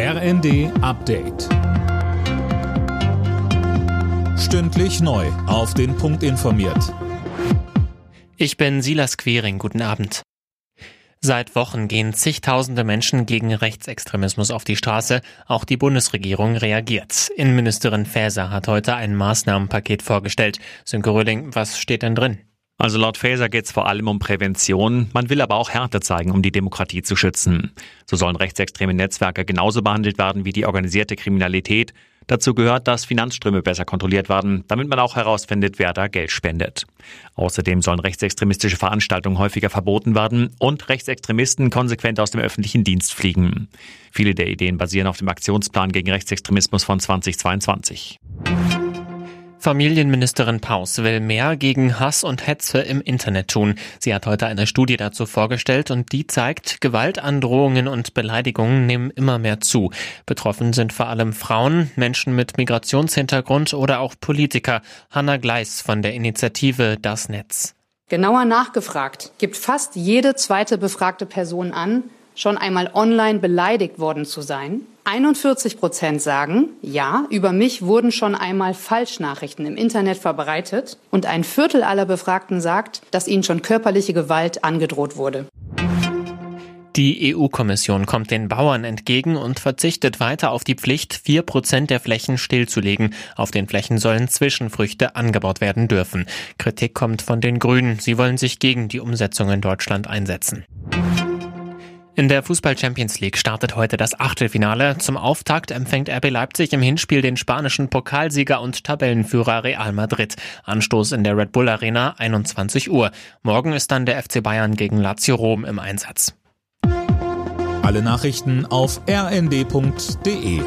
RND Update. Stündlich neu. Auf den Punkt informiert. Ich bin Silas Quering. Guten Abend. Seit Wochen gehen zigtausende Menschen gegen Rechtsextremismus auf die Straße. Auch die Bundesregierung reagiert. Innenministerin Faeser hat heute ein Maßnahmenpaket vorgestellt. Sönke Röhling, was steht denn drin? Also laut Faeser geht es vor allem um Prävention. Man will aber auch Härte zeigen, um die Demokratie zu schützen. So sollen rechtsextreme Netzwerke genauso behandelt werden wie die organisierte Kriminalität. Dazu gehört, dass Finanzströme besser kontrolliert werden, damit man auch herausfindet, wer da Geld spendet. Außerdem sollen rechtsextremistische Veranstaltungen häufiger verboten werden und Rechtsextremisten konsequent aus dem öffentlichen Dienst fliegen. Viele der Ideen basieren auf dem Aktionsplan gegen Rechtsextremismus von 2022. Familienministerin Paus will mehr gegen Hass und Hetze im Internet tun. Sie hat heute eine Studie dazu vorgestellt und die zeigt, Gewaltandrohungen und Beleidigungen nehmen immer mehr zu. Betroffen sind vor allem Frauen, Menschen mit Migrationshintergrund oder auch Politiker. Hanna Gleis von der Initiative Das Netz. Genauer nachgefragt gibt fast jede zweite befragte Person an, schon einmal online beleidigt worden zu sein. 41 Prozent sagen, ja, über mich wurden schon einmal Falschnachrichten im Internet verbreitet. Und ein Viertel aller Befragten sagt, dass ihnen schon körperliche Gewalt angedroht wurde. Die EU-Kommission kommt den Bauern entgegen und verzichtet weiter auf die Pflicht, vier Prozent der Flächen stillzulegen. Auf den Flächen sollen Zwischenfrüchte angebaut werden dürfen. Kritik kommt von den Grünen. Sie wollen sich gegen die Umsetzung in Deutschland einsetzen. In der Fußball Champions League startet heute das Achtelfinale. Zum Auftakt empfängt RB Leipzig im Hinspiel den spanischen Pokalsieger und Tabellenführer Real Madrid. Anstoß in der Red Bull Arena 21 Uhr. Morgen ist dann der FC Bayern gegen Lazio Rom im Einsatz. Alle Nachrichten auf rnd.de